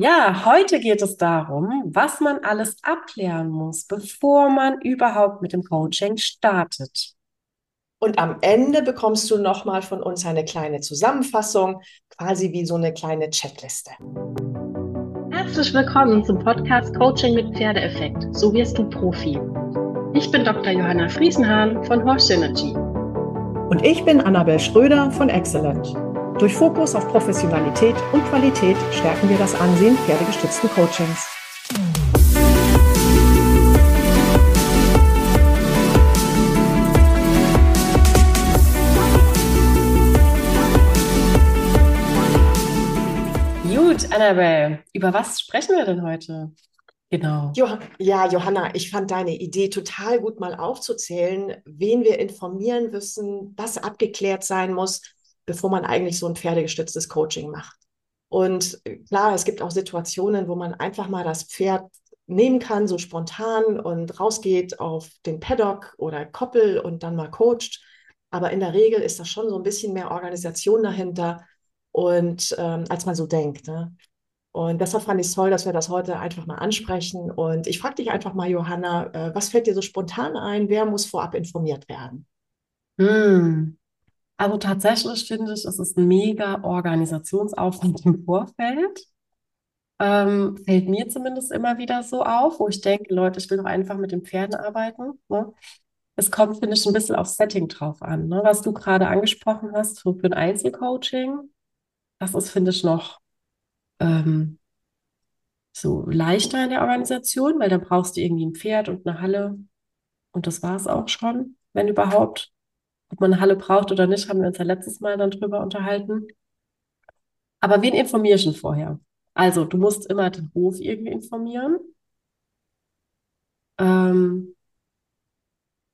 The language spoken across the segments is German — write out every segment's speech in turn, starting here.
Ja, heute geht es darum, was man alles abklären muss, bevor man überhaupt mit dem Coaching startet. Und am Ende bekommst du nochmal von uns eine kleine Zusammenfassung, quasi wie so eine kleine Checkliste. Herzlich willkommen zum Podcast Coaching mit Pferdeeffekt. So wirst du Profi. Ich bin Dr. Johanna Friesenhahn von Horse Synergy. Und ich bin Annabel Schröder von Excellent. Durch Fokus auf Professionalität und Qualität stärken wir das Ansehen pferdegestützten Coachings. Gut, Annabelle, über was sprechen wir denn heute? Genau. ja, Johanna, ich fand deine Idee total gut, mal aufzuzählen, wen wir informieren müssen, was abgeklärt sein muss, bevor man eigentlich so ein pferdegestütztes Coaching macht. Und äh, klar, es gibt auch Situationen, wo man einfach mal das Pferd nehmen kann, so spontan und rausgeht auf den Paddock oder Koppel und dann mal coacht. Aber in der Regel ist das schon so ein bisschen mehr Organisation dahinter und ähm, als man so denkt. Ne? Und deshalb fand ich es toll, dass wir das heute einfach mal ansprechen. Und ich frage dich einfach mal, Johanna, äh, was fällt dir so spontan ein? Wer muss vorab informiert werden? Hm. Also tatsächlich finde ich, es ist ein mega Organisationsaufwand im Vorfeld. Ähm, fällt mir zumindest immer wieder so auf, wo ich denke, Leute, ich will doch einfach mit den Pferden arbeiten. Ne? Es kommt, finde ich, ein bisschen aufs Setting drauf an. Ne? Was du gerade angesprochen hast für, für ein Einzelcoaching, das ist, finde ich, noch ähm, so leichter in der Organisation, weil dann brauchst du irgendwie ein Pferd und eine Halle und das war es auch schon, wenn überhaupt. Ob man eine Halle braucht oder nicht, haben wir uns ja letztes Mal dann drüber unterhalten. Aber wen informierst du vorher? Also, du musst immer den Hof irgendwie informieren. Ähm,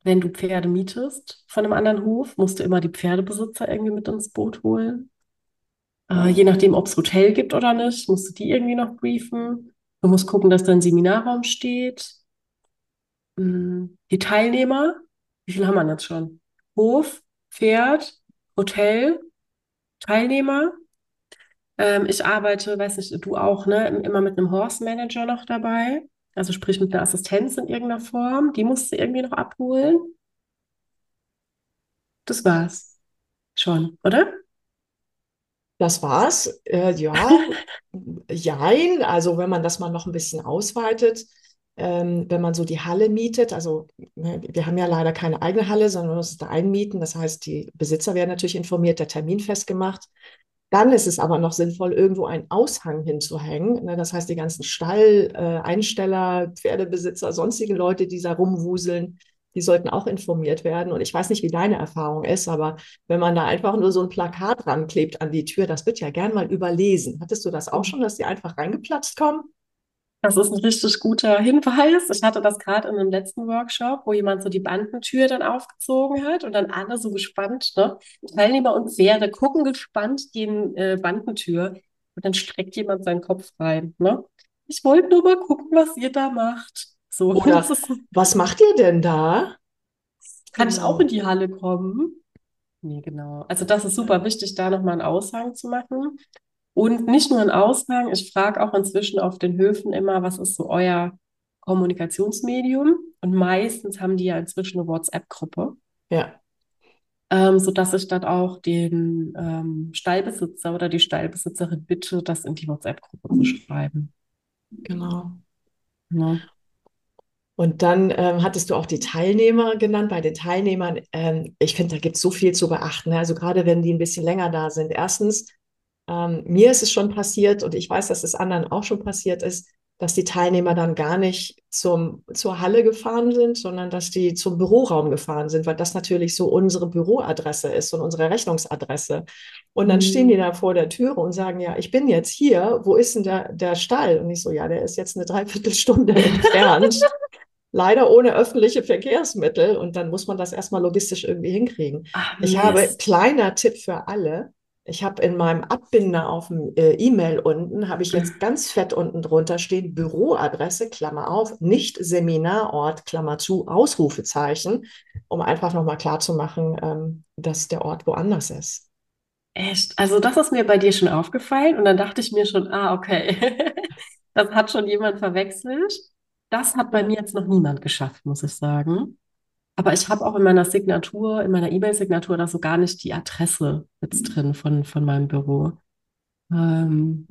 wenn du Pferde mietest von einem anderen Hof, musst du immer die Pferdebesitzer irgendwie mit ins Boot holen. Äh, je nachdem, ob es Hotel gibt oder nicht, musst du die irgendwie noch briefen. Du musst gucken, dass dein Seminarraum steht. Hm, die Teilnehmer, wie viel haben wir jetzt schon? Hof, Pferd, Hotel, Teilnehmer. Ähm, ich arbeite, weiß nicht, du auch, ne, immer mit einem Horse Manager noch dabei. Also sprich mit einer Assistenz in irgendeiner Form. Die musst du irgendwie noch abholen. Das war's. Schon, oder? Das war's. Äh, ja, jein. Also wenn man das mal noch ein bisschen ausweitet, ähm, wenn man so die Halle mietet, also wir haben ja leider keine eigene Halle, sondern muss es da einmieten. Das heißt, die Besitzer werden natürlich informiert, der Termin festgemacht. Dann ist es aber noch sinnvoll, irgendwo einen Aushang hinzuhängen. Ne? Das heißt, die ganzen Stall-Einsteller, äh, Pferdebesitzer, sonstige Leute, die da rumwuseln, die sollten auch informiert werden. Und ich weiß nicht, wie deine Erfahrung ist, aber wenn man da einfach nur so ein Plakat ranklebt an die Tür, das wird ja gern mal überlesen. Hattest du das auch schon, dass die einfach reingeplatzt kommen? Das ist ein richtig guter Hinweis. Ich hatte das gerade in einem letzten Workshop, wo jemand so die Bandentür dann aufgezogen hat und dann alle so gespannt, ne? Teilnehmer und Pferde gucken gespannt die äh, Bandentür und dann streckt jemand seinen Kopf rein, ne? Ich wollte nur mal gucken, was ihr da macht. So, Oder ist, was macht ihr denn da? Kann genau. ich auch in die Halle kommen? Nee, genau. Also das ist super wichtig, da nochmal einen Aushang zu machen. Und nicht nur einen Aushang, ich frage auch inzwischen auf den Höfen immer, was ist so euer Kommunikationsmedium? Und meistens haben die ja inzwischen eine WhatsApp-Gruppe. Ja. Ähm, sodass ich dann auch den ähm, Stallbesitzer oder die Stallbesitzerin bitte, das in die WhatsApp-Gruppe zu schreiben. Genau. Ja. Und dann ähm, hattest du auch die Teilnehmer genannt. Bei den Teilnehmern, ähm, ich finde, da gibt es so viel zu beachten. Ne? Also gerade wenn die ein bisschen länger da sind. Erstens, ähm, mir ist es schon passiert und ich weiß, dass es anderen auch schon passiert ist, dass die Teilnehmer dann gar nicht zum, zur Halle gefahren sind, sondern dass die zum Büroraum gefahren sind, weil das natürlich so unsere Büroadresse ist und unsere Rechnungsadresse. Und dann mhm. stehen die da vor der Türe und sagen, ja, ich bin jetzt hier, wo ist denn der, der Stall? Und ich so, ja, der ist jetzt eine Dreiviertelstunde entfernt leider ohne öffentliche Verkehrsmittel und dann muss man das erstmal logistisch irgendwie hinkriegen. Ach, ich habe kleiner Tipp für alle. Ich habe in meinem Abbinder auf dem äh, E-Mail unten, habe ich jetzt ganz fett unten drunter stehen, Büroadresse, Klammer auf, nicht Seminarort, Klammer zu, Ausrufezeichen, um einfach nochmal klarzumachen, ähm, dass der Ort woanders ist. Echt? Also das ist mir bei dir schon aufgefallen und dann dachte ich mir schon, ah, okay. Das hat schon jemand verwechselt. Das hat bei mir jetzt noch niemand geschafft, muss ich sagen. Aber ich habe auch in meiner Signatur, in meiner E-Mail-Signatur da so gar nicht die Adresse jetzt drin von, von meinem Büro. Ähm,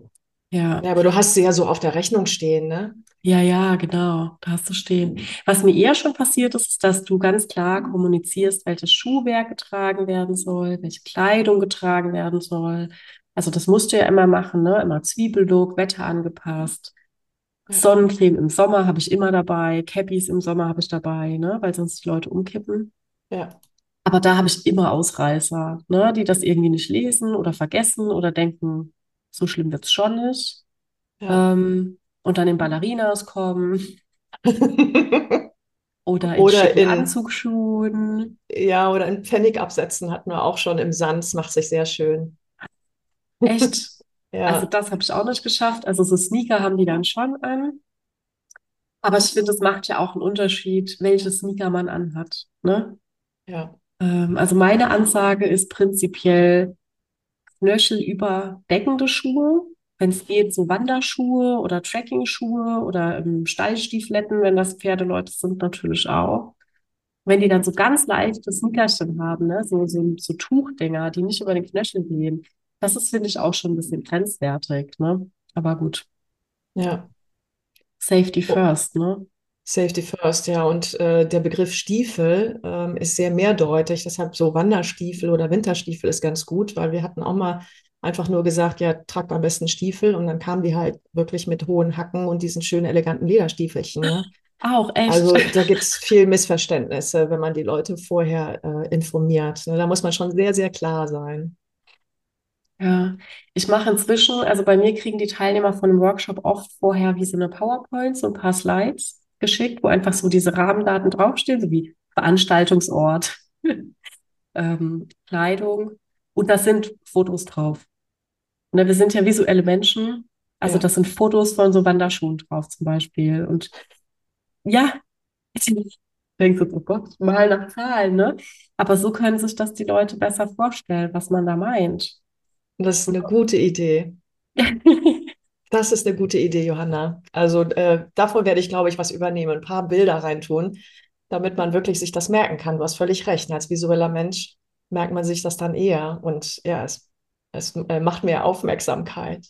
ja. Ja, aber du hast sie ja so auf der Rechnung stehen, ne? Ja, ja, genau, da hast du stehen. Was mir eher schon passiert ist, ist, dass du ganz klar kommunizierst, welches Schuhwerk getragen werden soll, welche Kleidung getragen werden soll. Also das musst du ja immer machen, ne? Immer Zwiebellook, Wetter angepasst. Ja. Sonnencreme im Sommer habe ich immer dabei, Cappies im Sommer habe ich dabei, ne? Weil sonst die Leute umkippen. Ja. Aber da habe ich immer Ausreißer, ne? Die das irgendwie nicht lesen oder vergessen oder denken, so schlimm wird's schon nicht. Ja. Ähm, und dann in Ballerinas kommen oder in Oder in, Anzugsschuhen. ja, oder in Pfennig absetzen hatten wir auch schon im Sand. Das macht sich sehr schön. Echt, also Ja, das habe ich auch nicht geschafft. Also so Sneaker haben die dann schon an. Aber ich finde, es macht ja auch einen Unterschied, welche Sneaker man anhat, ne? ja, Ähm, also meine Ansage ist prinzipiell knöchelüberdeckende Schuhe. Wenn es geht, so Wanderschuhe oder Trekkingschuhe oder ähm, Stallstiefeletten, wenn das Pferdeleute sind, natürlich auch. Wenn die dann so ganz leichte Sneakerchen haben, ne, so, so, so Tuchdinger, die nicht über den Knöchel gehen, das ist, finde ich, auch schon ein bisschen grenzwertig, ne? Aber gut, ja. Safety Oh, first, ne? Safety first, ja. Und äh, der Begriff Stiefel ähm, ist sehr mehrdeutig. Deshalb so Wanderstiefel oder Winterstiefel ist ganz gut, weil wir hatten auch mal einfach nur gesagt, ja, tragt am besten Stiefel. Und dann kamen die halt wirklich mit hohen Hacken und diesen schönen, eleganten Lederstiefelchen. Ne? Auch echt. Also da gibt es viel Missverständnisse, wenn man die Leute vorher äh, informiert. Ne? Da muss man schon sehr, sehr klar sein. Ja, ich mache inzwischen, also bei mir kriegen die Teilnehmer von einem Workshop oft vorher wie so eine PowerPoint, so ein paar Slides geschickt, wo einfach so diese Rahmendaten draufstehen, so wie Veranstaltungsort, ähm, Kleidung und da sind Fotos drauf. Ne, wir sind ja visuelle Menschen, also Ja, das sind Fotos von so Wanderschuhen drauf zum Beispiel. Und ja, ich denke so, oh Gott, mal nach Zahlen, ne? Aber so können sich das die Leute besser vorstellen, was man da meint. Das ist eine gute Idee. Das ist eine gute Idee, Johanna. Also äh, davon werde ich, glaube ich, was übernehmen, ein paar Bilder reintun, damit man wirklich sich das merken kann. Du hast völlig recht. Als visueller Mensch merkt man sich das dann eher und ja, es, es äh, macht mehr Aufmerksamkeit.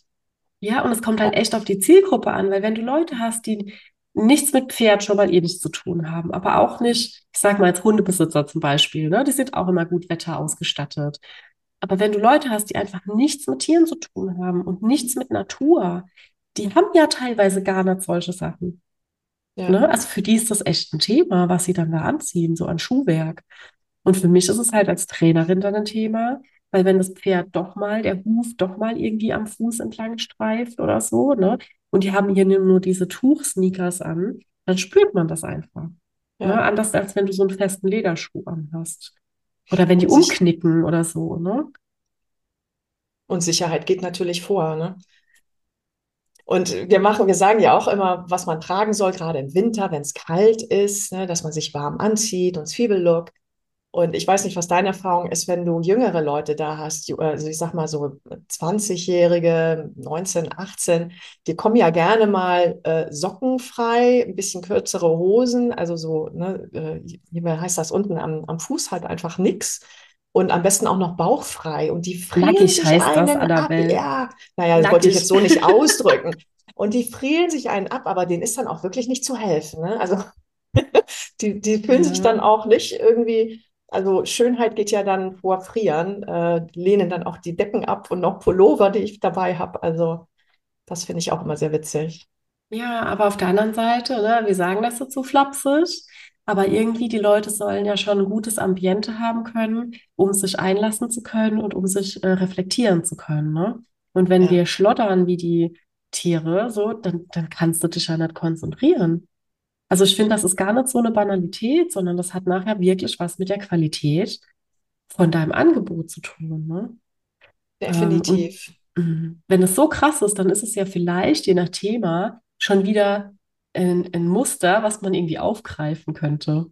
Ja, und es kommt halt echt auf die Zielgruppe an, weil wenn du Leute hast, die nichts mit Pferd schon mal nichts zu tun haben, aber auch nicht, ich sag mal als Hundebesitzer zum Beispiel, ne, die sind auch immer gut Wetter ausgestattet. Aber wenn du Leute hast, die einfach nichts mit Tieren zu tun haben und nichts mit Natur, die haben ja teilweise gar nicht solche Sachen. Ja, Ne? Also für die ist das echt ein Thema, was sie dann da anziehen, so an Schuhwerk. Und für mich ist es halt als Trainerin dann ein Thema, weil wenn das Pferd doch mal, der Huf doch mal irgendwie am Fuß entlang streift oder so, ne? Und die haben hier nur diese Tuchsneakers an, dann spürt man das einfach. Ne? ja. Anders als wenn du so einen festen Lederschuh anhast. Oder wenn die umknicken oder so, ne? und Sicherheit geht natürlich vor, ne? Und wir machen, wir sagen ja auch immer, was man tragen soll, gerade im Winter, wenn es kalt ist, ne, dass man sich warm anzieht und Zwiebellook. Und ich weiß nicht, was deine Erfahrung ist, wenn du jüngere Leute da hast, also ich sag mal so 20-Jährige, 19, 18, die kommen ja gerne mal äh, sockenfrei, ein bisschen kürzere Hosen, also so, ne, äh, wie heißt das, unten am, am Fuß halt einfach nix. Und am besten auch noch bauchfrei. Und die frieren Nackig sich heißt das, einen ab. Annabelle. Ja, naja, das wollte ich jetzt so nicht ausdrücken. Und die frieren sich einen ab, aber denen ist dann auch wirklich nicht zu helfen. Ne? Also die, die fühlen sich dann auch nicht irgendwie, also Schönheit geht ja dann vor Frieren, äh, lehnen dann auch die Decken ab und noch Pullover, die ich dabei habe. Also das finde ich auch immer sehr witzig. Ja, aber auf der anderen Seite, ne, wir sagen das jetzt so flapsig, aber irgendwie die Leute sollen ja schon ein gutes Ambiente haben können, um sich einlassen zu können und um sich äh, reflektieren zu können, ne? Und wenn Ja, wir schlottern wie die Tiere, so, dann, dann kannst du dich ja nicht konzentrieren. Also ich finde, das ist gar nicht so eine Banalität, sondern das hat nachher wirklich was mit der Qualität von deinem Angebot zu tun, ne? Ähm, definitiv. Mhm. Wenn es so krass ist, dann ist es ja vielleicht, je nach Thema, schon wieder ein, ein Muster, was man irgendwie aufgreifen könnte.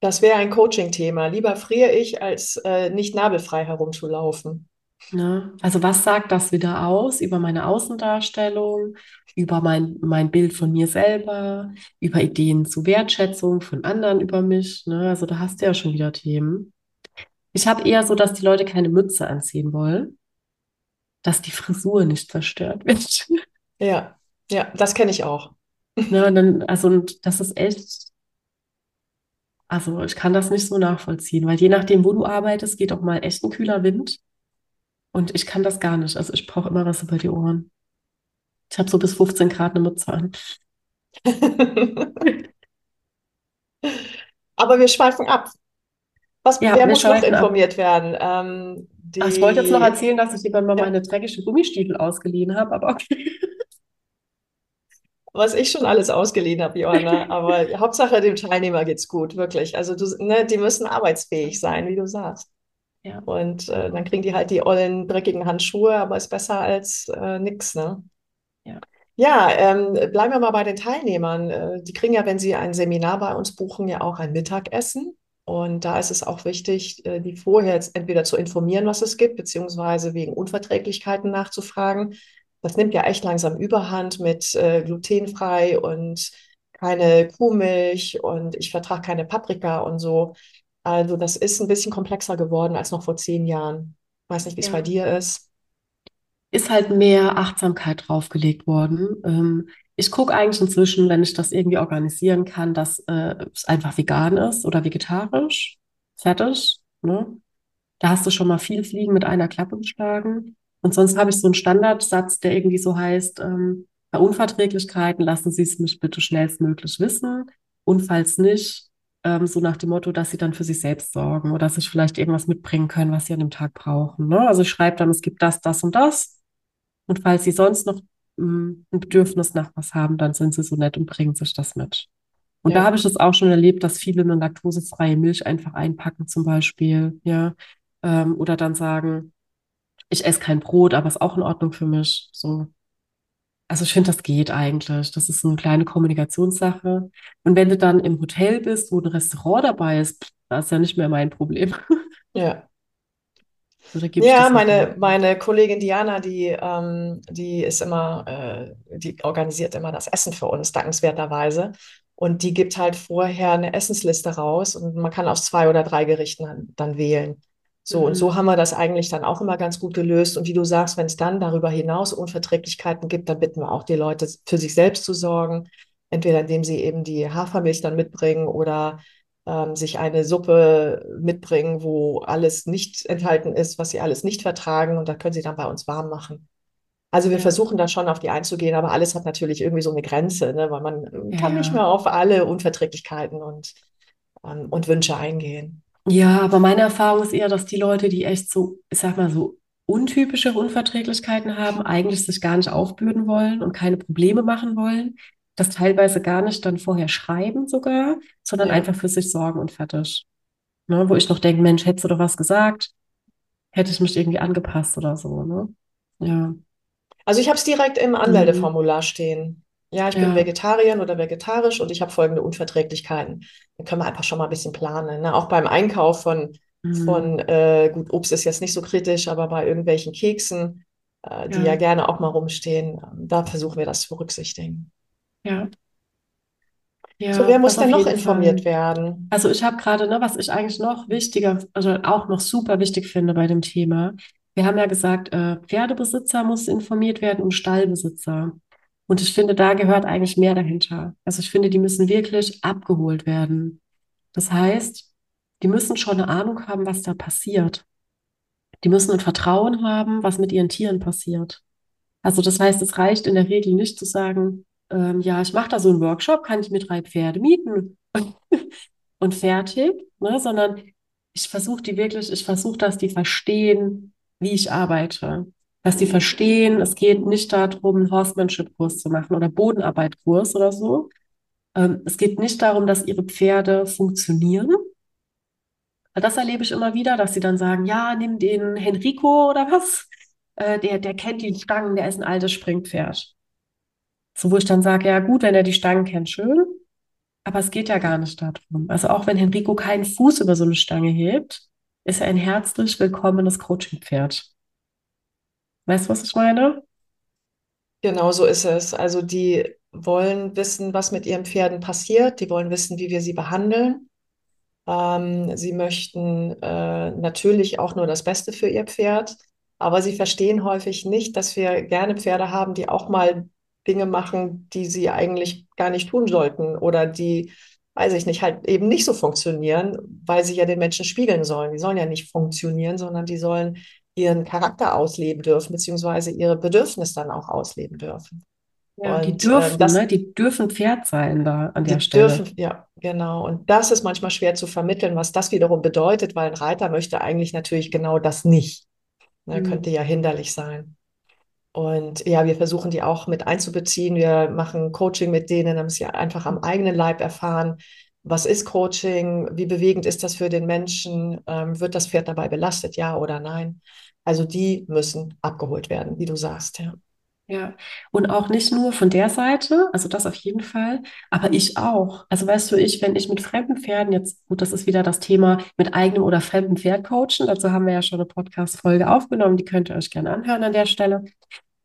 Das wäre ein Coaching-Thema. Lieber friere ich, als äh, nicht nabelfrei herumzulaufen. Ne? Also was sagt das wieder aus über meine Außendarstellung, über mein, mein Bild von mir selber, über Ideen zu Wertschätzung von anderen über mich? Ne? Also da hast du ja schon wieder Themen. Ich habe eher so, dass die Leute keine Mütze anziehen wollen, dass die Frisur nicht zerstört wird. Ja, ja, das kenne ich auch. Ne? Dann, also und das ist echt, also ich kann das nicht so nachvollziehen, weil je nachdem, wo du arbeitest, geht auch mal echt ein kühler Wind. Und ich kann das gar nicht. Also ich brauche immer was über die Ohren. Ich habe so bis 15 Grad eine Mütze an. Aber wir schweifen ab. Was, Ja, wer muss noch schweifen ab. informiert werden? Ähm, Ach, ich wollte jetzt noch erzählen, dass ich jemandem mal ja, meine dreckigen Gummistiefel ausgeliehen habe, aber okay. was ich schon alles ausgeliehen habe, Johanna. Aber Hauptsache dem Teilnehmer geht's gut, wirklich. Also du, ne, die müssen arbeitsfähig sein, wie du sagst. Ja, Und äh, dann kriegen die halt die ollen, dreckigen Handschuhe, aber ist besser als äh, nix, ne? Ja, Ja, ähm, bleiben wir mal bei den Teilnehmern. Äh, die kriegen ja, wenn sie ein Seminar bei uns buchen, ja auch ein Mittagessen. Und da ist es auch wichtig, äh, die vorher jetzt entweder zu informieren, was es gibt, beziehungsweise wegen Unverträglichkeiten nachzufragen. Das nimmt ja echt langsam Überhand mit äh, glutenfrei und keine Kuhmilch und ich vertrage keine Paprika und so. Also das ist ein bisschen komplexer geworden als noch vor zehn Jahren. Weiß nicht, wie es bei ja. dir ist. Ist halt mehr Achtsamkeit draufgelegt worden. Ähm, ich gucke eigentlich inzwischen, wenn ich das irgendwie organisieren kann, dass äh, es einfach vegan ist oder vegetarisch. Fertig. Ne? Da hast du schon mal viel Fliegen mit einer Klappe geschlagen. Und sonst habe ich so einen Standardsatz, der irgendwie so heißt, ähm, bei Unverträglichkeiten lassen Sie es mich bitte schnellstmöglich wissen. Und falls nicht, ähm, so nach dem Motto, dass Sie dann für sich selbst sorgen oder sich vielleicht irgendwas mitbringen können, was Sie an dem Tag brauchen. Ne? Also ich schreibe dann, es gibt das, das und das. Und falls Sie sonst noch mh, ein Bedürfnis nach was haben, dann sind Sie so nett und bringen sich das mit. Und da Ja, habe ich es auch schon erlebt, dass viele eine laktosefreie Milch einfach einpacken zum Beispiel, ja. Ähm, oder dann sagen, ich esse kein Brot, aber ist auch in Ordnung für mich. So. Also ich finde, das geht eigentlich. Das ist eine kleine Kommunikationssache. Und wenn du dann im Hotel bist, wo ein Restaurant dabei ist, das ist ja nicht mehr mein Problem. ja. So, da gebe ich Ja, das halt meine, meine Kollegin Diana, die, ähm, die ist immer, äh, die organisiert immer das Essen für uns, dankenswerterweise. Und die gibt halt vorher eine Essensliste raus und man kann aus zwei oder drei Gerichten dann, dann wählen. So, und so Mhm. haben wir das eigentlich dann auch immer ganz gut gelöst. Und wie du sagst, wenn es dann darüber hinaus Unverträglichkeiten gibt, dann bitten wir auch die Leute, für sich selbst zu sorgen. Entweder indem sie eben die Hafermilch dann mitbringen oder ähm, sich eine Suppe mitbringen, wo alles nicht enthalten ist, was sie alles nicht vertragen. Und da können sie dann bei uns warm machen. Also wir Ja, versuchen da schon auf die einzugehen, aber alles hat natürlich irgendwie so eine Grenze, ne? Weil man ja, kann nicht mehr auf alle Unverträglichkeiten und, ähm, und Wünsche eingehen. Ja, aber meine Erfahrung ist eher, dass die Leute, die echt so, ich sag mal so, untypische Unverträglichkeiten haben, eigentlich sich gar nicht aufbürden wollen und keine Probleme machen wollen, das teilweise gar nicht dann vorher schreiben sogar, sondern Ja. einfach für sich sorgen und fertig. Ne? Wo ich noch denke, Mensch, hättest du doch was gesagt, hätte ich mich irgendwie angepasst oder so, ne? Ja. Also ich habe es direkt im Mhm. Anmeldeformular stehen. Ja, ich bin Ja. Vegetarierin oder vegetarisch und ich habe folgende Unverträglichkeiten. Dann können wir einfach schon mal ein bisschen planen. Ne? Auch beim Einkauf von, Mhm. von äh, gut, Obst ist jetzt nicht so kritisch, aber bei irgendwelchen Keksen, äh, die ja Ja. gerne auch mal rumstehen, ähm, da versuchen wir das zu berücksichtigen. Ja. So, wer muss das denn auf noch jeden informiert Fall. werden? Also ich habe gerade, ne, was ich eigentlich noch wichtiger, also auch noch super wichtig finde bei dem Thema. Wir haben ja gesagt, äh, Pferdebesitzer muss informiert werden und Stallbesitzer. Und ich finde, da gehört eigentlich mehr dahinter. Also ich finde, die müssen wirklich abgeholt werden. Das heißt, die müssen schon eine Ahnung haben, was da passiert. Die müssen ein Vertrauen haben, was mit ihren Tieren passiert. Also das heißt, es reicht in der Regel nicht zu sagen, ähm, ja, ich mache da so einen Workshop, kann ich mir drei Pferde mieten und fertig, ne? Sondern ich versuche die wirklich, ich versuche, dass die verstehen, wie ich arbeite. Dass die verstehen, es geht nicht darum, einen Horsemanship-Kurs zu machen oder Bodenarbeit-Kurs oder so. Ähm, es geht nicht darum, dass ihre Pferde funktionieren. Das erlebe ich immer wieder, dass sie dann sagen, ja, nimm den Henrico oder was. Äh, der, der kennt die Stangen, der ist ein altes Springpferd. So, wo ich dann sage, ja gut, wenn er die Stangen kennt, schön, aber es geht ja gar nicht darum. Also auch wenn Henrico keinen Fuß über so eine Stange hebt, ist er ein herzlich willkommenes Coachingpferd. Weißt du, was ich meine? Genau so ist es. Also die wollen wissen, was mit ihren Pferden passiert. Die wollen wissen, wie wir sie behandeln. Ähm, sie möchten äh, natürlich auch nur das Beste für ihr Pferd, aber sie verstehen häufig nicht, dass wir gerne Pferde haben, die auch mal Dinge machen, die sie eigentlich gar nicht tun sollten oder die, weiß ich nicht, halt eben nicht so funktionieren, weil sie ja den Menschen spiegeln sollen. Die sollen ja nicht funktionieren, sondern die sollen ihren Charakter ausleben dürfen, beziehungsweise ihre Bedürfnisse dann auch ausleben dürfen. Ja, die Und ähm, dürfen, das, ne? Die dürfen Pferd sein da an der die Stelle. dürfen, ja, genau. Und das ist manchmal schwer zu vermitteln, was das wiederum bedeutet, weil ein Reiter möchte eigentlich natürlich genau das nicht. Ne, Mhm. könnte ja hinderlich sein. Und ja, wir versuchen die auch mit einzubeziehen. Wir machen Coaching mit denen, haben sie einfach am eigenen Leib erfahren. Was ist Coaching? Wie bewegend ist das für den Menschen? Ähm, wird das Pferd dabei belastet, ja oder nein? Also die müssen abgeholt werden, wie du sagst, ja. Ja, und auch nicht nur von der Seite, also das auf jeden Fall, aber ich auch. Also weißt du, ich, wenn ich mit fremden Pferden jetzt, gut, das ist wieder das Thema mit eigenem oder fremdem Pferd coachen, dazu haben wir ja schon eine Podcast-Folge aufgenommen, die könnt ihr euch gerne anhören an der Stelle.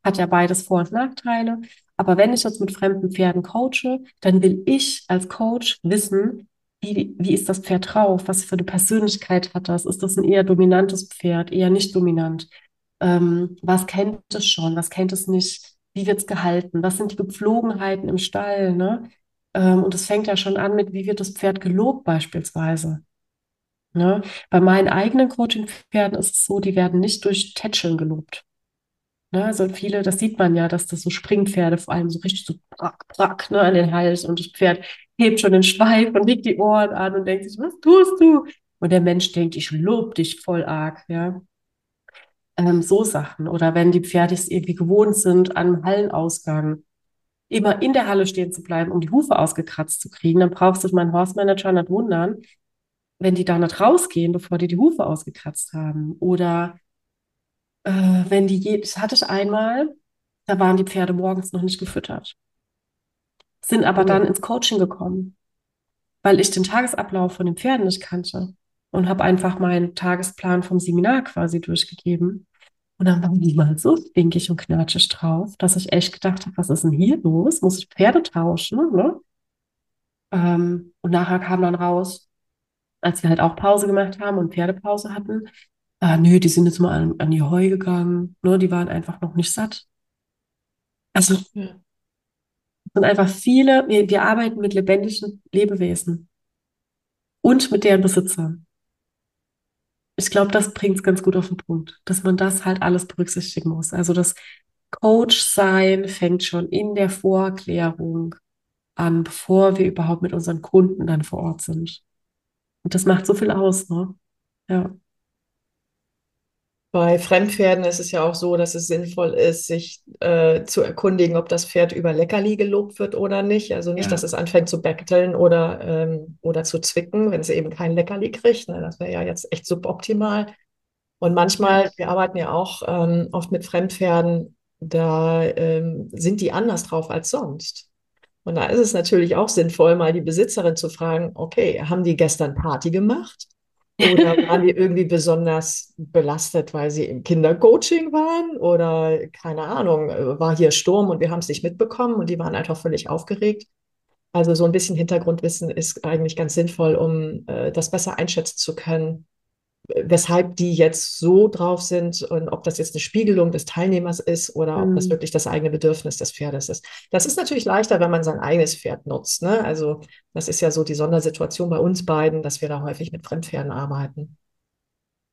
Hat ja beides Vor- und Nachteile. Aber wenn ich jetzt mit fremden Pferden coache, dann will ich als Coach wissen, wie, wie ist das Pferd drauf? Was für eine Persönlichkeit hat das? Ist das ein eher dominantes Pferd, eher nicht dominant? Ähm, was kennt es schon, was kennt es nicht, wie wird es gehalten, was sind die Gepflogenheiten im Stall, ne? Ähm, und es fängt ja schon an mit, wie wird das Pferd gelobt beispielsweise. Ne? Bei meinen eigenen Coaching-Pferden ist es so, die werden nicht durch Tätscheln gelobt. Ne? Also viele, das sieht man ja, dass das so Springpferde vor allem so richtig so prack, prack, ne, an den Hals und das Pferd hebt schon den Schweif und legt die Ohren an und denkt sich, was tust du? Und der Mensch denkt, ich lobe dich voll arg, ja. Ähm, so Sachen. Oder wenn die Pferde es irgendwie gewohnt sind, am Hallenausgang immer in der Halle stehen zu bleiben, um die Hufe ausgekratzt zu kriegen, dann brauchst du meinen Horse Manager nicht wundern, wenn die da nicht rausgehen, bevor die die Hufe ausgekratzt haben. Oder äh, wenn die, je, das hatte ich einmal, da waren die Pferde morgens noch nicht gefüttert, sind aber dann Oh. ins Coaching gekommen, weil ich den Tagesablauf von den Pferden nicht kannte und habe einfach meinen Tagesplan vom Seminar quasi durchgegeben. Und dann waren die mal so stinkig und knatschig drauf, dass ich echt gedacht habe, was ist denn hier los? Muss ich Pferde tauschen, ne? Ähm, und nachher kam dann raus, als wir halt auch Pause gemacht haben und Pferdepause hatten, ah, nö, die sind jetzt mal an, an die Heu gegangen, ne? Die waren einfach noch nicht satt. Also es Ja. sind einfach viele, wir, wir arbeiten mit lebendigen Lebewesen und mit deren Besitzern. Ich glaube, das bringt es ganz gut auf den Punkt, dass man das halt alles berücksichtigen muss. Also das Coach-Sein fängt schon in der Vorklärung an, bevor wir überhaupt mit unseren Kunden dann vor Ort sind. Und das macht so viel aus, ne? Ja. Bei Fremdpferden ist es ja auch so, dass es sinnvoll ist, sich äh, zu erkundigen, ob das Pferd über Leckerli gelobt wird oder nicht. Also nicht, Ja. dass es anfängt zu betteln oder, ähm, oder zu zwicken, wenn es eben kein Leckerli kriegt. Ne? Das wäre ja jetzt echt suboptimal. Und manchmal, wir arbeiten ja auch ähm, oft mit Fremdpferden, da ähm, sind die anders drauf als sonst. Und da ist es natürlich auch sinnvoll, mal die Besitzerin zu fragen, okay, haben die gestern Party gemacht? Oder waren die irgendwie besonders belastet, weil sie im Kindercoaching waren? Oder keine Ahnung, äh, war hier Sturm und wir haben es nicht mitbekommen und die waren einfach völlig aufgeregt. Also so ein bisschen Hintergrundwissen ist eigentlich ganz sinnvoll, um äh, das besser einschätzen zu können, weshalb die jetzt so drauf sind und ob das jetzt eine Spiegelung des Teilnehmers ist oder ob das Hm. wirklich das eigene Bedürfnis des Pferdes ist. Das ist natürlich leichter, wenn man sein eigenes Pferd nutzt. Ne? Also das ist ja so die Sondersituation bei uns beiden, dass wir da häufig mit Fremdpferden arbeiten.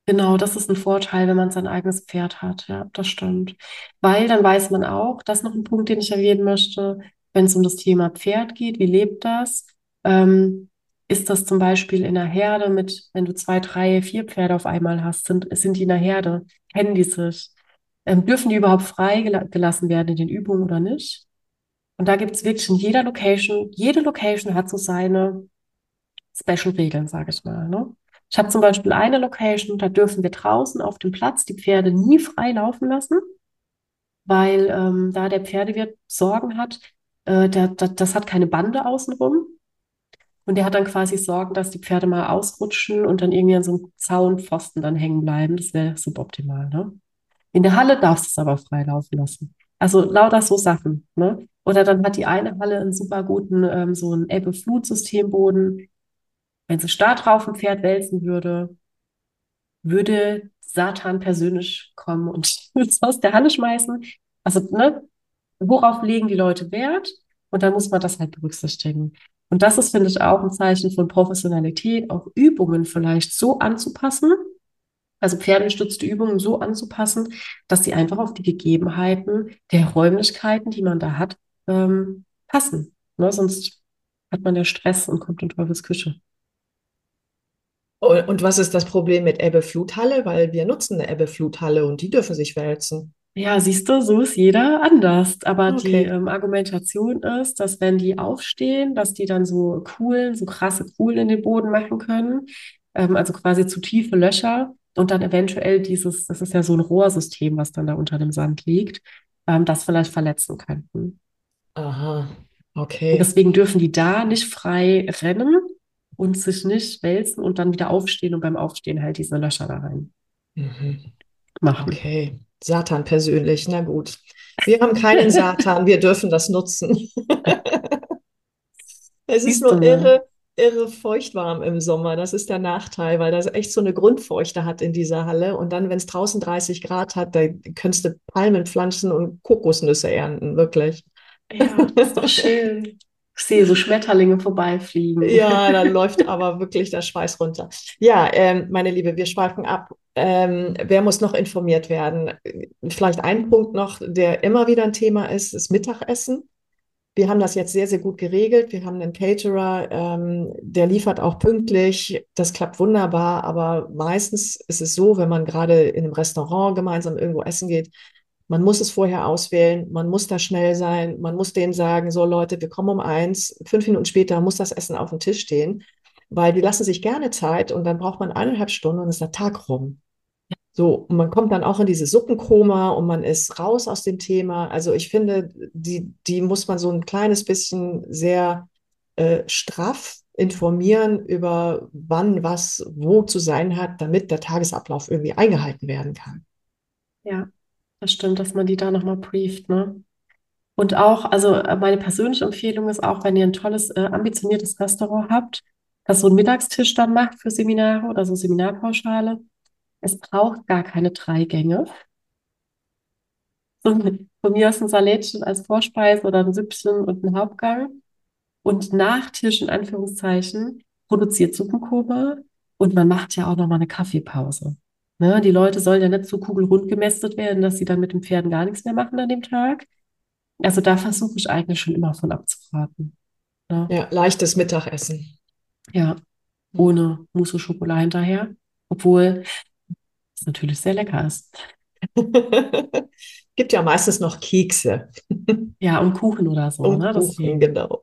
Genau, das ist ein Vorteil, wenn man sein eigenes Pferd hat. Ja, das stimmt. Weil dann weiß man auch, das ist noch ein Punkt, den ich erwähnen möchte, wenn es um das Thema Pferd geht, wie lebt das? Ähm, ist das zum Beispiel in einer Herde mit, wenn du zwei, drei, vier Pferde auf einmal hast, sind, sind die in einer Herde? Kennen die sich? Ähm, dürfen die überhaupt frei gela gelassen werden in den Übungen oder nicht? Und da gibt es wirklich in jeder Location, jede Location hat so seine Special-Regeln, sage ich mal. Ne? Ich habe zum Beispiel eine Location, da dürfen wir draußen auf dem Platz die Pferde nie frei laufen lassen, weil ähm, da der Pferdewirt Sorgen hat, äh, der, der, das hat keine Bande außenrum. Und der hat dann quasi Sorgen, dass die Pferde mal ausrutschen und dann irgendwie an so einem Zaunpfosten dann hängen bleiben. Das wäre suboptimal, ne? In der Halle darfst du es aber frei laufen lassen. Also lauter so Sachen. Ne? Oder dann hat die eine Halle einen super guten, ähm, so ein Ebbe-Flut-Systemboden. Wenn sie Start drauf ein Pferd wälzen würde, würde Satan persönlich kommen und es aus der Halle schmeißen. Also, ne, worauf legen die Leute Wert? Und dann muss man das halt berücksichtigen. Und das ist, finde ich, auch ein Zeichen von Professionalität, auch Übungen vielleicht so anzupassen, also pferdengestützte Übungen so anzupassen, dass sie einfach auf die Gegebenheiten der Räumlichkeiten, die man da hat, ähm, passen. Ne? Sonst hat man ja Stress und kommt in Teufels Küche. Und was ist das Problem mit Ebbe-Flut-Halle? Weil wir nutzen eine Ebbe-Flut-Halle und die dürfen sich wälzen. Ja, siehst du, so ist jeder anders. Aber die Okay. ähm, Argumentation ist, dass wenn die aufstehen, dass die dann so Kuhlen, so krasse Kuhlen in den Boden machen können, ähm, also quasi zu tiefe Löcher und dann eventuell dieses, das ist ja so ein Rohrsystem, was dann da unter dem Sand liegt, ähm, das vielleicht verletzen könnten. Aha, Und okay. deswegen dürfen die da nicht frei rennen und sich nicht wälzen und dann wieder aufstehen und beim Aufstehen halt diese Löcher da rein Mhm. machen. Okay. Satan persönlich, na gut. Wir haben keinen Satan, wir dürfen das nutzen. Es ist nur irre, irre feuchtwarm im Sommer. Das ist der Nachteil, weil das echt so eine Grundfeuchte hat in dieser Halle. Und dann, wenn es draußen 30 Grad hat, da könntest du Palmen pflanzen und Kokosnüsse ernten, wirklich. Ja, das ist doch schön. Ich sehe so Schmetterlinge vorbeifliegen. Ja, da läuft aber wirklich der Schweiß runter. Ja, ähm, meine Liebe, wir schweifen ab. Ähm, wer muss noch informiert werden? Vielleicht ein Punkt noch, der immer wieder ein Thema ist, ist Mittagessen. Wir haben das jetzt sehr, sehr gut geregelt. Wir haben einen Caterer, ähm, der liefert auch pünktlich. Das klappt wunderbar, aber meistens ist es so, wenn man gerade in einem Restaurant gemeinsam irgendwo essen geht, man muss es vorher auswählen, man muss da schnell sein, man muss denen sagen, so Leute, wir kommen um eins, fünf Minuten später muss das Essen auf dem Tisch stehen, weil die lassen sich gerne Zeit und dann braucht man eineinhalb Stunden und ist der Tag rum. So, und man kommt dann auch in dieses Suppenkoma und man ist raus aus dem Thema. Also ich finde, die, die muss man so ein kleines bisschen sehr äh, straff informieren über wann was wo zu sein hat, damit der Tagesablauf irgendwie eingehalten werden kann. Ja, das stimmt, dass man die da nochmal brieft, ne? Und auch, also äh, meine persönliche Empfehlung ist auch, wenn ihr ein tolles, äh, ambitioniertes Restaurant habt, das so einen Mittagstisch dann macht für Seminare oder so Seminarpauschale. Es braucht gar keine drei Gänge. So, von mir aus ein Salätchen als Vorspeise oder ein Süppchen und ein Hauptgang. Und Nachtisch, in Anführungszeichen, produziert Suppenkoma. Und man macht ja auch nochmal eine Kaffeepause. Ne? Die Leute sollen ja nicht so kugelrund gemästet werden, dass sie dann mit den Pferden gar nichts mehr machen an dem Tag. Also da versuche ich eigentlich schon immer von abzuraten. Ne? Ja, leichtes Mittagessen. Ja, ohne Mousse au Chocolat hinterher. Obwohl es natürlich sehr lecker ist. Gibt ja meistens noch Kekse Ja, und Kuchen oder so, und ne? Kuchen, genau.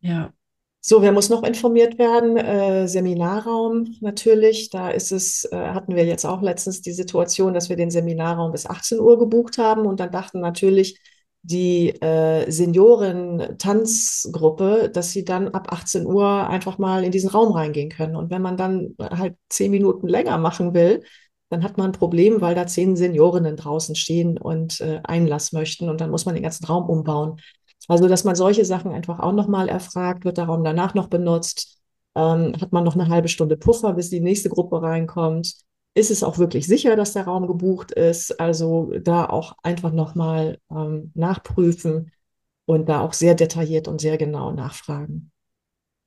Ja. So, wer muss noch informiert werden? Äh, Seminarraum natürlich. Da ist es, äh, hatten wir jetzt auch letztens die Situation, dass wir den Seminarraum bis 18 Uhr gebucht haben und dann dachten natürlich die äh, Senioren-Tanzgruppe, dass sie dann ab 18 Uhr einfach mal in diesen Raum reingehen können. Und wenn man dann halt zehn Minuten länger machen will, dann hat man ein Problem, weil da zehn Seniorinnen draußen stehen und äh, Einlass möchten und dann muss man den ganzen Raum umbauen. Also, dass man solche Sachen einfach auch nochmal erfragt, wird der Raum danach noch benutzt? Ähm, hat man noch eine halbe Stunde Puffer, bis die nächste Gruppe reinkommt? Ist es auch wirklich sicher, dass der Raum gebucht ist? Also da auch einfach nochmal ähm, nachprüfen und da auch sehr detailliert und sehr genau nachfragen.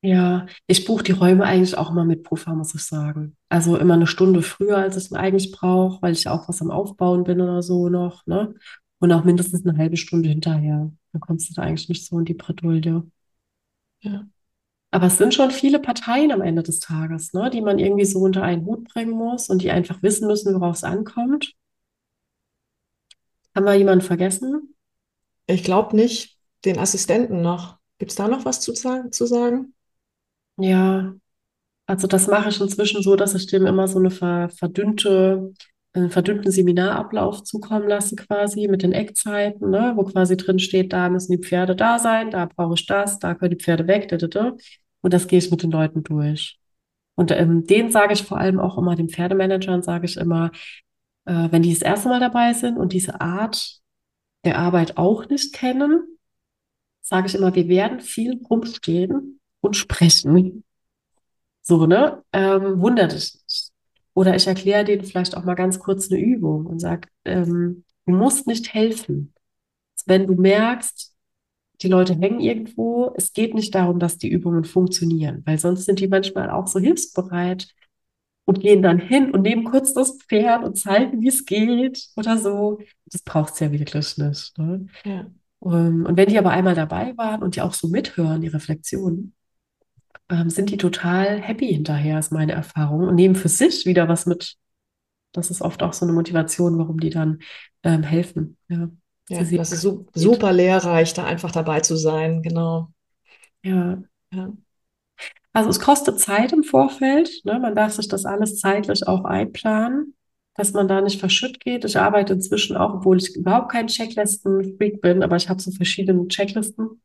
Ja, ich buche die Räume eigentlich auch immer mit Puffer, muss ich sagen. Also immer eine Stunde früher, als ich es eigentlich brauche, weil ich ja auch was am Aufbauen bin oder so noch, ne? Und auch mindestens eine halbe Stunde hinterher. Dann kommst du da eigentlich nicht so in die Bredouille. Ja. Aber es sind schon viele Parteien am Ende des Tages, ne, die man irgendwie so unter einen Hut bringen muss und die einfach wissen müssen, worauf es ankommt. Haben wir jemanden vergessen? Ich glaube nicht, den Assistenten noch. Gibt es da noch was zu, sagen- zu sagen? Ja, also das mache ich inzwischen so, dass ich dem immer so eine ver verdünnte, einen verdünnten Seminarablauf zukommen lasse, quasi mit den Eckzeiten, ne, wo quasi drin steht, da müssen die Pferde da sein, da brauche ich das, da können die Pferde weg, da, da, da. Und das gehe ich mit den Leuten durch. Und ähm, denen sage ich vor allem auch immer, den Pferdemanagern sage ich immer, äh, wenn die das erste Mal dabei sind und diese Art der Arbeit auch nicht kennen, sage ich immer, wir werden viel rumstehen und sprechen. So, ne? Ähm, wundert dich nicht. Oder ich erkläre denen vielleicht auch mal ganz kurz eine Übung und sage, ähm, du musst nicht helfen. Wenn du merkst, die Leute hängen irgendwo, es geht nicht darum, dass die Übungen funktionieren, weil sonst sind die manchmal auch so hilfsbereit und gehen dann hin und nehmen kurz das Pferd und zeigen, wie es geht oder so. Das braucht es ja wirklich nicht. Ne? Ja. Ähm, und wenn die aber einmal dabei waren und die auch so mithören, die Reflexionen, ähm, sind die total happy hinterher, ist meine Erfahrung, und nehmen für sich wieder was mit. Das ist oft auch so eine Motivation, warum die dann ähm, helfen. Ja, ja das ist su super lehrreich, da einfach dabei zu sein, genau. Ja. ja. Also es kostet Zeit im Vorfeld. Ne? Man darf sich das alles zeitlich auch einplanen, dass man da nicht verschütt geht. Ich arbeite inzwischen auch, obwohl ich überhaupt kein Checklisten-Freak bin, aber ich habe so verschiedene Checklisten.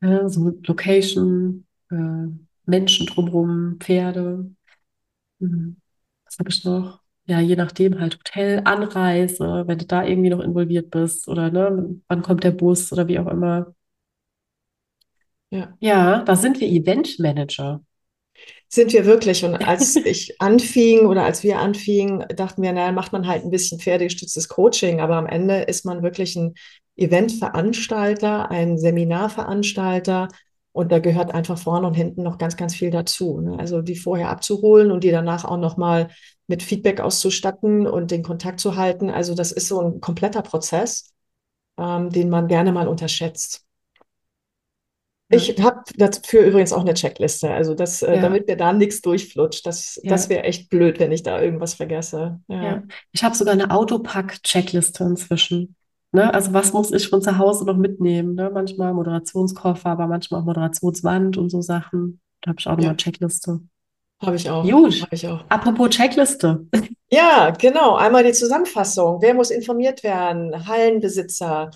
Ja, so Location, äh, Menschen drumherum, Pferde. Hm. Was habe ich noch? Ja, je nachdem halt Hotel, Anreise, wenn du da irgendwie noch involviert bist oder ne, wann kommt der Bus oder wie auch immer. Ja. Ja, da sind wir Eventmanager. Sind wir wirklich. Und als ich anfing oder als wir anfingen, dachten wir, naja, macht man halt ein bisschen pferdegestütztes Coaching, aber am Ende ist man wirklich ein Eventveranstalter, ein Seminarveranstalter. Und da gehört einfach vorne und hinten noch ganz, ganz viel dazu. Ne? Also die vorher abzuholen und die danach auch nochmal mit Feedback auszustatten und den Kontakt zu halten. Also das ist so ein kompletter Prozess, ähm, den man gerne mal unterschätzt. Ich habe dafür übrigens auch eine Checkliste, also das, äh, ja. damit mir da nichts durchflutscht. Das, ja. das wäre echt blöd, wenn ich da irgendwas vergesse. Ja. Ich habe sogar eine Autopack-Checkliste inzwischen. Ne? Also was muss ich von zu Hause noch mitnehmen? Ne? Manchmal Moderationskoffer, aber manchmal auch Moderationswand und so Sachen. Da habe ich auch noch eine Checkliste. Habe ich auch. Gut. Hab ich auch. Apropos Checkliste. Ja, genau. Einmal die Zusammenfassung. Wer muss informiert werden? Hallenbesitzer,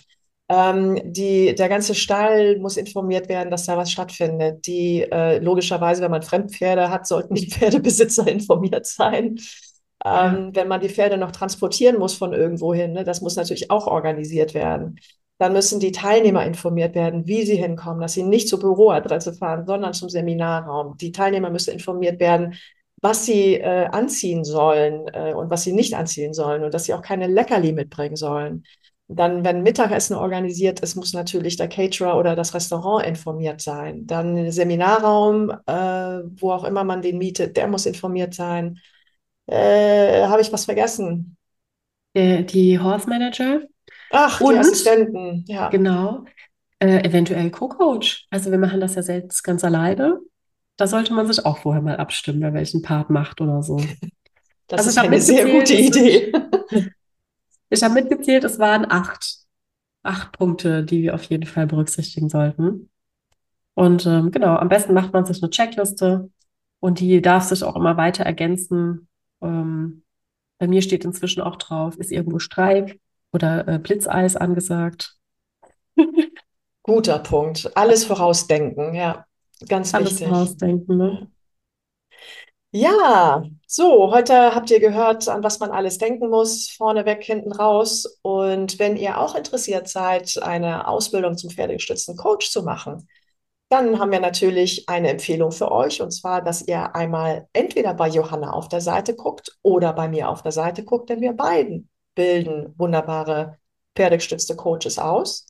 ähm, die, der ganze Stall muss informiert werden, dass da was stattfindet. Die äh, logischerweise, wenn man Fremdpferde hat, sollten die Pferdebesitzer informiert sein. Ähm, wenn man die Pferde noch transportieren muss von irgendwohin, ne, das muss natürlich auch organisiert werden. Dann müssen die Teilnehmer informiert werden, wie sie hinkommen, dass sie nicht zur Büroadresse fahren, sondern zum Seminarraum. Die Teilnehmer müssen informiert werden, was sie äh, anziehen sollen äh, und was sie nicht anziehen sollen und dass sie auch keine Leckerli mitbringen sollen. Dann, wenn Mittagessen organisiert ist, muss natürlich der Caterer oder das Restaurant informiert sein. Dann Seminarraum, äh, wo auch immer man den mietet, der muss informiert sein. Äh, Habe ich was vergessen? Die, die Horse Manager. Ach, Und, die Assistenten, ja. Genau. Äh, eventuell Co-Coach. Also wir machen das ja selbst ganz alleine. Da sollte man sich auch vorher mal abstimmen, wer welchen Part macht oder so. Das also ist eine sehr gute Idee. Ich habe mitgezählt, es waren acht. Acht Punkte, die wir auf jeden Fall berücksichtigen sollten. Und ähm, genau, am besten macht man sich eine Checkliste und die darf sich auch immer weiter ergänzen. Ähm, bei mir steht inzwischen auch drauf, ist irgendwo Streik oder äh, Blitzeis angesagt. Guter Punkt. Alles vorausdenken, ja. Ganz Alles wichtig. vorausdenken, ne? Ja, so, heute habt ihr gehört, an was man alles denken muss, vorneweg, hinten raus. Und wenn ihr auch interessiert seid, eine Ausbildung zum pferdegestützten Coach zu machen, dann haben wir natürlich eine Empfehlung für euch, und zwar, dass ihr einmal entweder bei Johanna auf der Seite guckt oder bei mir auf der Seite guckt, denn wir beiden bilden wunderbare pferdegestützte Coaches aus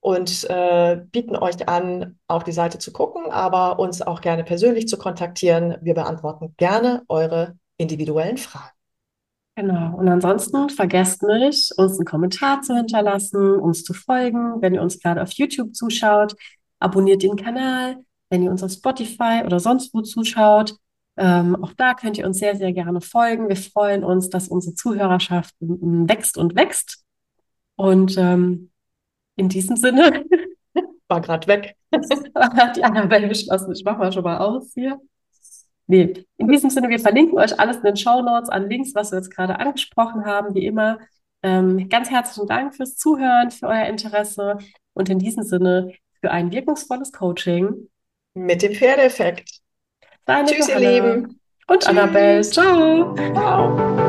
und äh, bieten euch an, auf die Seite zu gucken, aber uns auch gerne persönlich zu kontaktieren. Wir beantworten gerne eure individuellen Fragen. Genau. Und ansonsten vergesst nicht, uns einen Kommentar zu hinterlassen, uns zu folgen. Wenn ihr uns gerade auf YouTube zuschaut, abonniert den Kanal. Wenn ihr uns auf Spotify oder sonst wo zuschaut, ähm, auch da könnt ihr uns sehr, sehr gerne folgen. Wir freuen uns, dass unsere Zuhörerschaft wächst und wächst. Und ähm, in diesem Sinne. War gerade weg. Hat die Annabelle beschlossen. Ich mache mal schon mal aus hier. Nee, in diesem Sinne, wir verlinken euch alles in den Show Notes an Links, was wir jetzt gerade angesprochen haben, wie immer. Ähm, ganz herzlichen Dank fürs Zuhören, für euer Interesse und in diesem Sinne für ein wirkungsvolles Coaching. Mit dem Pferdeeffekt. Deine Tschüss, Johanna. ihr Lieben. Und Tschüss. Annabelle. Ciao. Ciao.